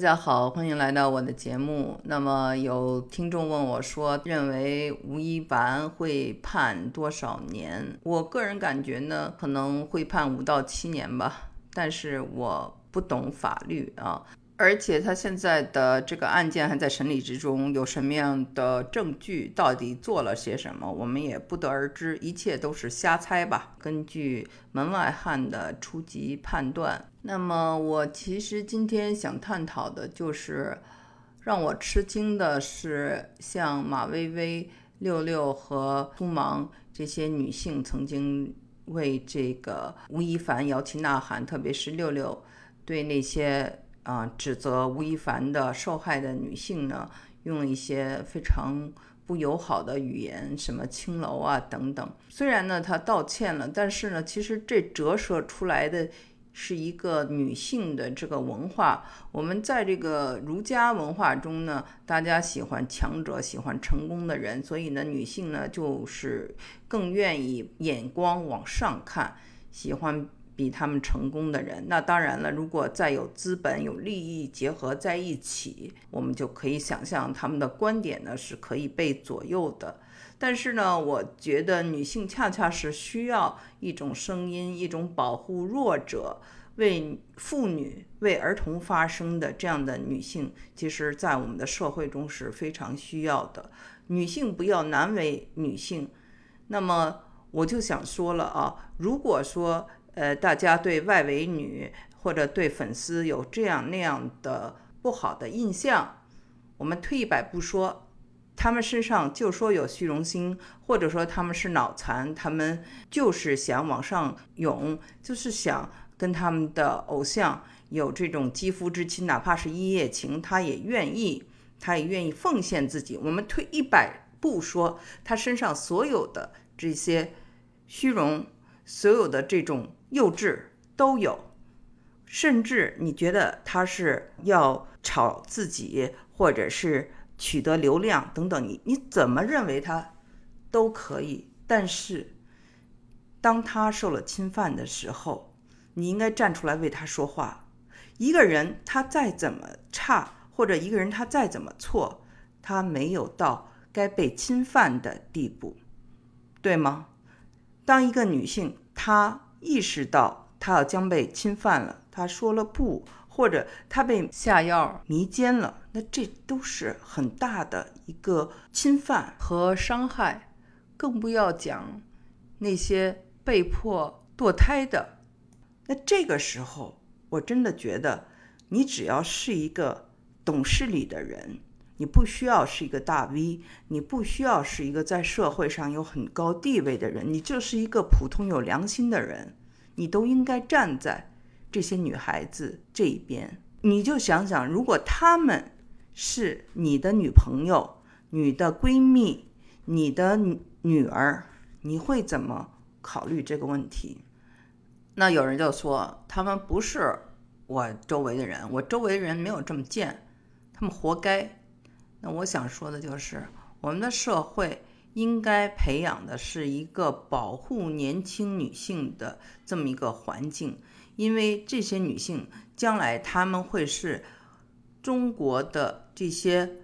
大家好，欢迎来到我的节目。那么有听众问我说，认为吴亦凡会判多少年？我个人感觉呢，可能会判五到七年吧。但是我不懂法律啊。而且他现在的这个案件还在审理之中，有什么样的证据，到底做了些什么，我们也不得而知，一切都是瞎猜吧。根据门外汉的初级判断，那么我其实今天想探讨的就是，让我吃惊的是，像马薇薇、六六和苏芒这些女性曾经为这个吴亦凡摇旗呐喊，特别是六六对那些。啊，指责吴亦凡的受害的女性呢，用一些非常不友好的语言，什么青楼啊等等。虽然呢，他道歉了，但是呢，其实这折射出来的是一个女性的这个文化。我们在这个儒家文化中呢，大家喜欢强者，喜欢成功的人，所以呢，女性呢就是更愿意眼光往上看，喜欢。比他们成功的人，那当然了。如果再有资本、有利益结合在一起，我们就可以想象他们的观点呢是可以被左右的。但是呢，我觉得女性恰恰是需要一种声音，一种保护弱者、为妇女、为儿童发声的这样的女性，其实在我们的社会中是非常需要的。女性不要难为女性。那么我就想说了啊，如果说。呃，大家对外围女或者对粉丝有这样那样的不好的印象，我们退一百步说，他们身上就说有虚荣心，或者说他们是脑残，他们就是想往上涌，就是想跟他们的偶像有这种肌肤之亲，哪怕是一夜情，他也愿意，他也愿意奉献自己。我们退一百步说，他身上所有的这些虚荣，所有的这种。幼稚都有，甚至你觉得他是要炒自己，或者是取得流量等等，你你怎么认为他都可以。但是，当他受了侵犯的时候，你应该站出来为他说话。一个人他再怎么差，或者一个人他再怎么错，他没有到该被侵犯的地步，对吗？当一个女性，她。意识到她要将被侵犯了，她说了不，或者他被下药迷奸了，那这都是很大的一个侵犯和伤害，更不要讲那些被迫堕胎的。那这个时候，我真的觉得，你只要是一个懂事理的人，你不需要是一个大 V，你不需要是一个在社会上有很高地位的人，你就是一个普通有良心的人。你都应该站在这些女孩子这一边。你就想想，如果她们是你的女朋友、你的闺蜜、你的女儿，你会怎么考虑这个问题？那有人就说，他们不是我周围的人，我周围的人没有这么贱，他们活该。那我想说的就是，我们的社会。应该培养的是一个保护年轻女性的这么一个环境，因为这些女性将来她们会是中国的这些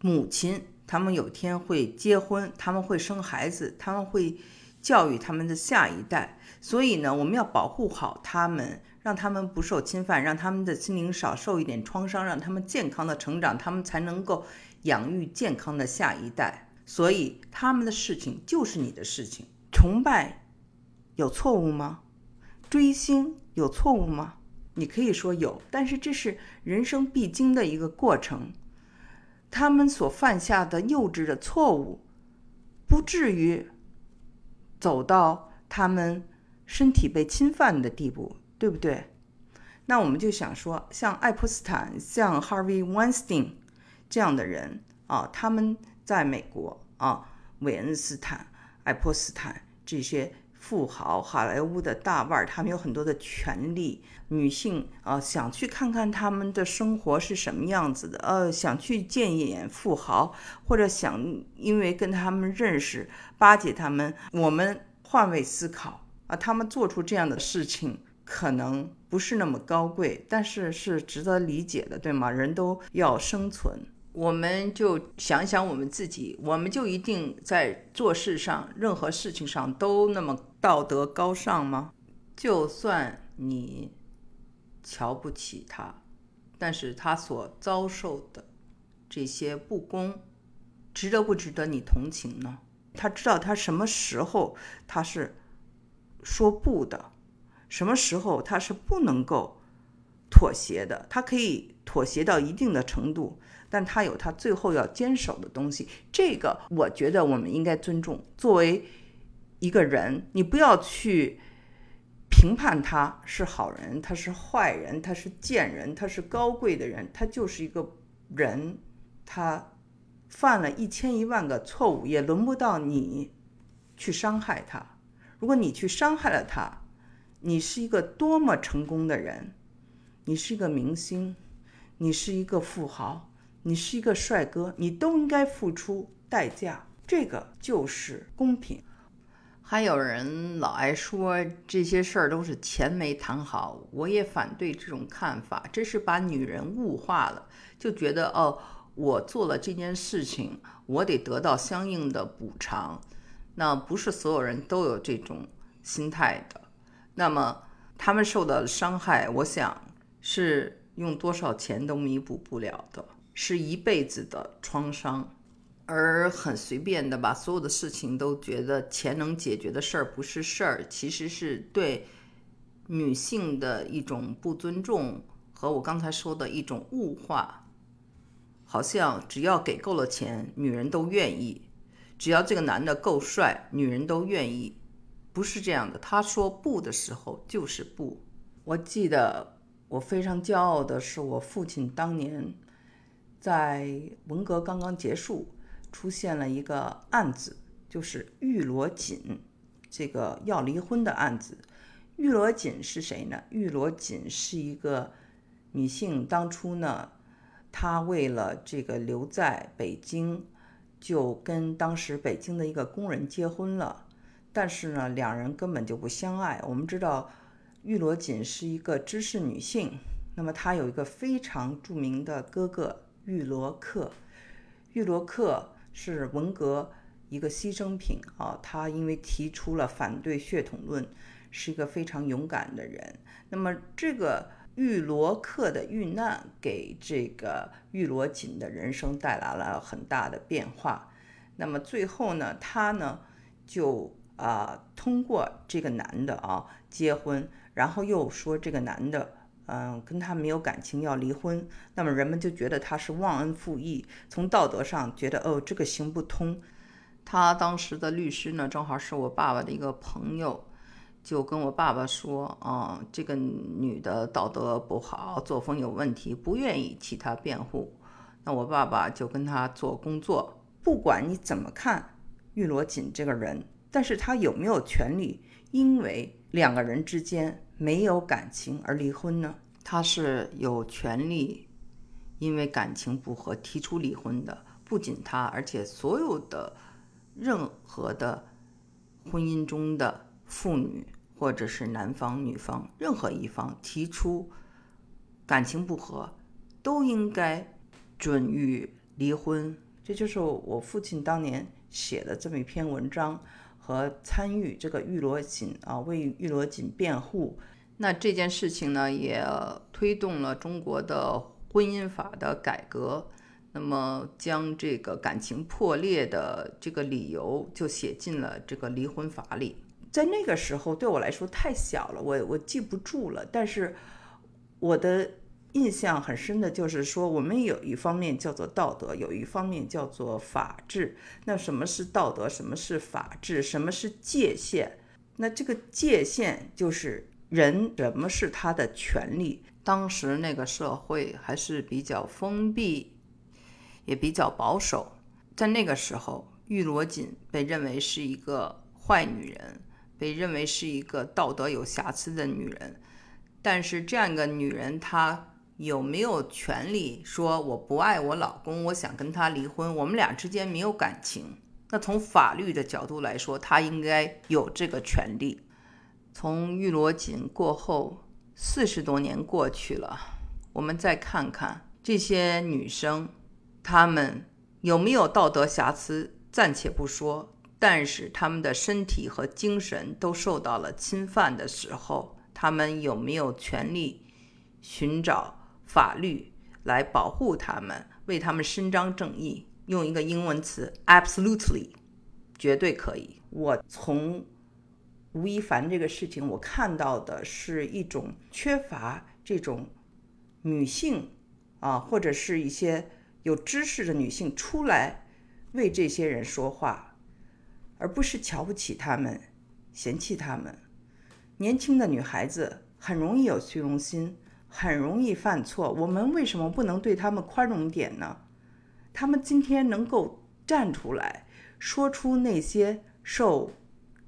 母亲，她们有天会结婚，她们会生孩子，她们会教育他们的下一代，所以呢，我们要保护好她们，让她们不受侵犯，让她们的心灵少受一点创伤，让她们健康的成长，她们才能够养育健康的下一代。所以他们的事情就是你的事情。崇拜有错误吗？追星有错误吗？你可以说有，但是这是人生必经的一个过程。他们所犯下的幼稚的错误，不至于走到他们身体被侵犯的地步，对不对？那我们就想说，像爱泼斯坦、像 Harvey Weinstein 这样的人啊，他们。在美国啊，韦恩斯坦、爱泼斯坦这些富豪、好莱坞的大腕儿，他们有很多的权利。女性啊，想去看看他们的生活是什么样子的，呃，想去见一眼富豪，或者想因为跟他们认识、巴结他们。我们换位思考啊，他们做出这样的事情，可能不是那么高贵，但是是值得理解的，对吗？人都要生存，我们就想想我们自己，我们就一定在做事上、任何事情上都那么道德高尚吗？就算你瞧不起他，但是他所遭受的这些不公，值得不值得你同情呢？他知道他什么时候他是说不的。什么时候他是不能够妥协的？他可以妥协到一定的程度，但他有他最后要坚守的东西。这个我觉得我们应该尊重。作为一个人，你不要去评判他是好人，他是坏人，他是贱人，他是高贵的人，他就是一个人。他犯了一千一万个错误，也轮不到你去伤害他。如果你去伤害了他，你是一个多么成功的人，你是一个明星，你是一个富豪，你是一个帅哥，你都应该付出代价。这个就是公平。还有人老爱说这些事儿都是钱没谈好，我也反对这种看法。这是把女人物化了，就觉得哦，我做了这件事情，我得得到相应的补偿。那不是所有人都有这种心态的。那么他们受到的伤害，我想是用多少钱都弥补不了的，是一辈子的创伤。而很随便的把所有的事情都觉得钱能解决的事儿不是事儿，其实是对女性的一种不尊重和我刚才说的一种物化。好像只要给够了钱，女人都愿意；只要这个男的够帅，女人都愿意。不是这样的，他说不的时候就是不。我记得我非常骄傲的是，我父亲当年在文革刚刚结束，出现了一个案子，就是玉罗锦这个要离婚的案子。玉罗锦是谁呢？玉罗锦是一个女性，当初呢，她为了这个留在北京，就跟当时北京的一个工人结婚了。但是呢，两人根本就不相爱。我们知道，玉罗锦是一个知识女性，那么她有一个非常著名的哥哥玉罗克。玉罗克是文革一个牺牲品啊，他因为提出了反对血统论，是一个非常勇敢的人。那么这个玉罗克的遇难，给这个玉罗锦的人生带来了很大的变化。那么最后呢，他呢就。啊，通过这个男的啊结婚，然后又说这个男的，嗯，跟他没有感情要离婚，那么人们就觉得他是忘恩负义，从道德上觉得哦这个行不通。他当时的律师呢，正好是我爸爸的一个朋友，就跟我爸爸说，啊，这个女的道德不好，作风有问题，不愿意替他辩护。那我爸爸就跟他做工作，不管你怎么看玉罗锦这个人。但是他有没有权利因为两个人之间没有感情而离婚呢？他是有权利因为感情不和提出离婚的。不仅他，而且所有的任何的婚姻中的妇女，或者是男方、女方任何一方提出感情不和，都应该准予离婚。这就是我父亲当年写的这么一篇文章。和参与这个玉罗锦啊，为玉罗锦辩护，那这件事情呢，也推动了中国的婚姻法的改革。那么，将这个感情破裂的这个理由就写进了这个离婚法里。在那个时候，对我来说太小了，我我记不住了。但是我的。印象很深的就是说，我们有一方面叫做道德，有一方面叫做法治。那什么是道德？什么是法治？什么是界限？那这个界限就是人什么是他的权利？当时那个社会还是比较封闭，也比较保守。在那个时候，玉罗锦被认为是一个坏女人，被认为是一个道德有瑕疵的女人。但是这样一个女人，她。有没有权利说我不爱我老公，我想跟他离婚？我们俩之间没有感情。那从法律的角度来说，他应该有这个权利。从玉罗锦过后四十多年过去了，我们再看看这些女生，她们有没有道德瑕疵，暂且不说，但是她们的身体和精神都受到了侵犯的时候，她们有没有权利寻找法律来保护她们，为她们伸张正义？用一个英文词，absolutely，绝对可以。我从吴亦凡这个事情，我看到的是一种缺乏这种女性啊，或者是一些有知识的女性出来为这些人说话，而不是瞧不起他们、嫌弃他们。年轻的女孩子很容易有虚荣心，很容易犯错。我们为什么不能对他们宽容点呢？他们今天能够站出来说出那些受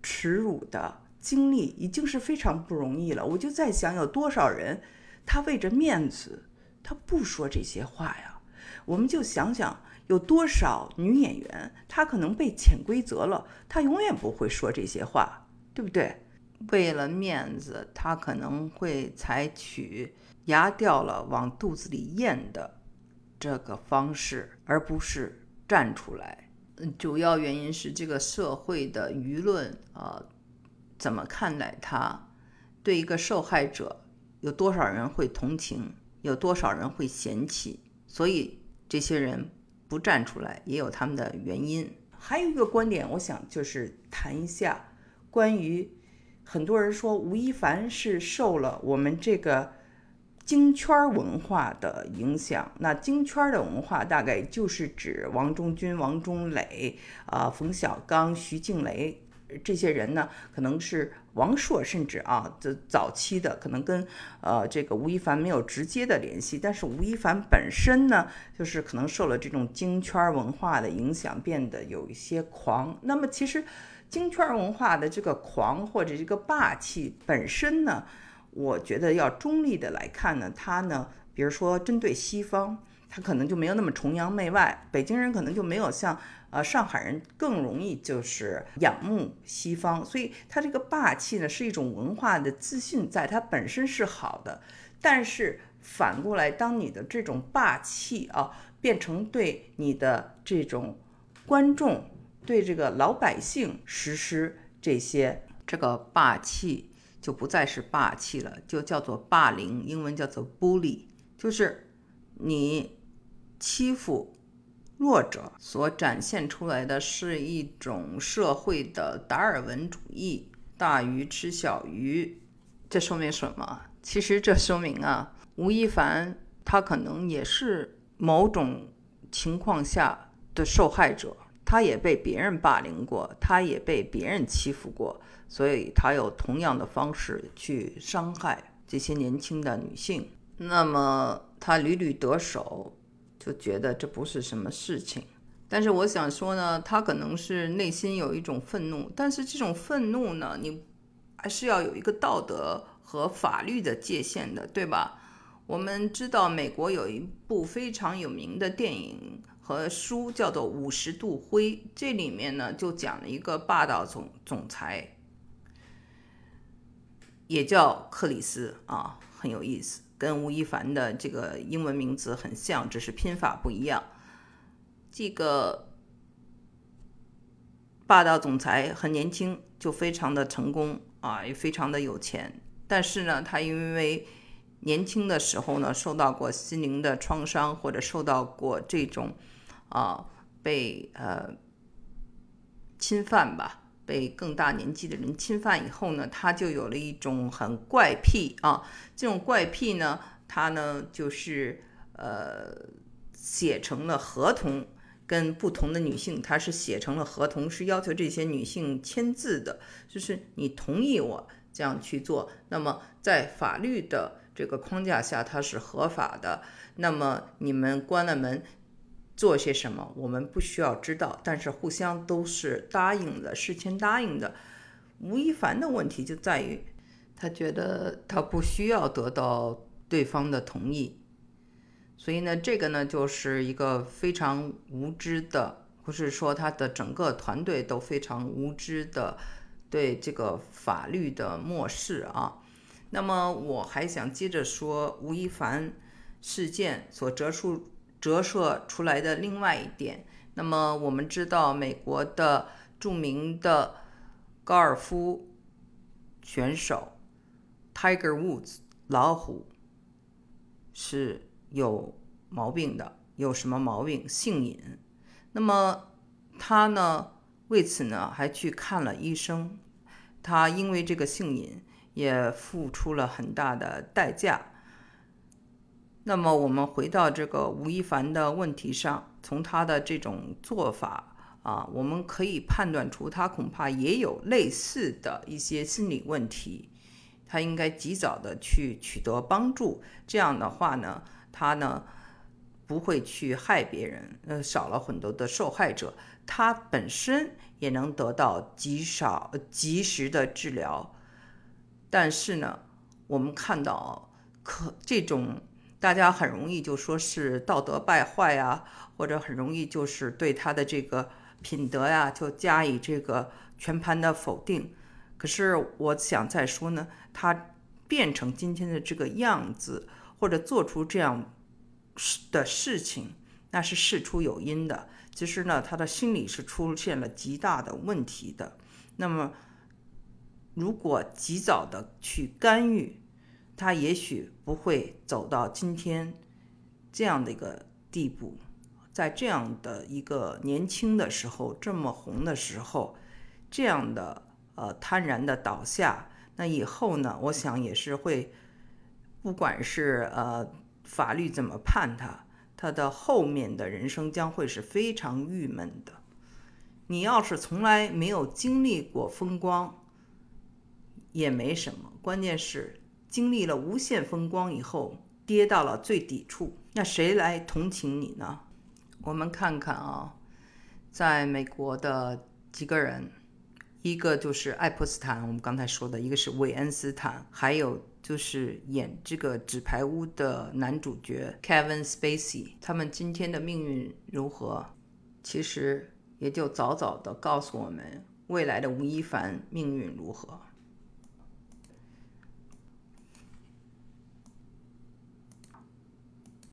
耻辱的经历，已经是非常不容易了。我就在想，有多少人他为着面子，他不说这些话呀？我们就想想，有多少女演员，她可能被潜规则了，她永远不会说这些话，对不对？为了面子，他可能会采取牙掉了往肚子里咽的。这个方式，而不是站出来。主要原因是这个社会的舆论啊，怎么看待他？对一个受害者，有多少人会同情？有多少人会嫌弃？所以这些人不站出来，也有他们的原因。还有一个观点，我想就是谈一下关于很多人说吴亦凡是受了我们这个。京圈文化的影响，那京圈的文化大概就是指王中军、王中磊、啊冯小刚、徐静蕾这些人呢，可能是王朔，甚至啊这早期的可能跟呃这个吴亦凡没有直接的联系，但是吴亦凡本身呢，就是可能受了这种京圈文化的影响，变得有一些狂。那么其实京圈文化的这个狂或者这个霸气本身呢？我觉得要中立的来看呢，他呢，比如说针对西方，他可能就没有那么崇洋媚外。北京人可能就没有像呃上海人更容易就是仰慕西方，所以他这个霸气呢是一种文化的自信，在它本身是好的。但是反过来，当你的这种霸气啊变成对你的这种观众、对这个老百姓实施这些这个霸气。就不再是霸气了，就叫做霸凌，英文叫做 bully，就是你欺负弱者所展现出来的是一种社会的达尔文主义，大鱼吃小鱼。这说明什么？其实这说明啊，吴亦凡他可能也是某种情况下的受害者，他也被别人霸凌过，他也被别人欺负过。所以他有同样的方式去伤害这些年轻的女性，那么他屡屡得手，就觉得这不是什么事情。但是我想说呢，他可能是内心有一种愤怒，但是这种愤怒呢，你还是要有一个道德和法律的界限的，对吧？我们知道美国有一部非常有名的电影和书叫做《五十度灰》，这里面呢就讲了一个霸道总总裁。也叫克里斯啊，很有意思，跟吴亦凡的这个英文名字很像，只是拼法不一样。这个霸道总裁很年轻就非常的成功啊，也非常的有钱。但是呢，他因为年轻的时候呢，受到过心灵的创伤，或者受到过这种啊被呃侵犯吧。被更大年纪的人侵犯以后呢，他就有了一种很怪癖啊。这种怪癖呢，他呢就是呃写成了合同，跟不同的女性，他是写成了合同，是要求这些女性签字的，就是你同意我这样去做。那么在法律的这个框架下，它是合法的。那么你们关了门。做些什么，我们不需要知道，但是互相都是答应的，事先答应的。吴亦凡的问题就在于，他觉得他不需要得到对方的同意，所以呢，这个呢就是一个非常无知的，不是说他的整个团队都非常无知的对这个法律的漠视啊。那么我还想接着说吴亦凡事件所折出折射出来的另外一点。那么我们知道，美国的著名的高尔夫选手 Tiger Woods 老虎是有毛病的，有什么毛病？性瘾。那么他呢，为此呢还去看了医生。他因为这个性瘾也付出了很大的代价。那么我们回到这个吴亦凡的问题上，从他的这种做法啊，我们可以判断出他恐怕也有类似的一些心理问题，他应该及早的去取得帮助。这样的话呢，他呢不会去害别人，呃，少了很多的受害者，他本身也能得到极少及时的治疗。但是呢，我们看到可这种。大家很容易就说是道德败坏呀，或者很容易就是对他的这个品德呀，就加以这个全盘的否定。可是我想再说呢，他变成今天的这个样子，或者做出这样的事情，那是事出有因的。其实呢，他的心理是出现了极大的问题的。那么，如果及早的去干预，他也许不会走到今天这样的一个地步，在这样的一个年轻的时候，这么红的时候，这样的呃贪然的倒下，那以后呢，我想也是会，不管是呃法律怎么判他，他的后面的人生将会是非常郁闷的。你要是从来没有经历过风光，也没什么，关键是。经历了无限风光以后，跌到了最底处，那谁来同情你呢？我们看看啊，在美国的几个人，一个就是爱泼斯坦，我们刚才说的，一个是韦恩斯坦，还有就是演这个纸牌屋的男主角 Kevin Spacey，他们今天的命运如何？其实也就早早的告诉我们，未来的吴亦凡命运如何。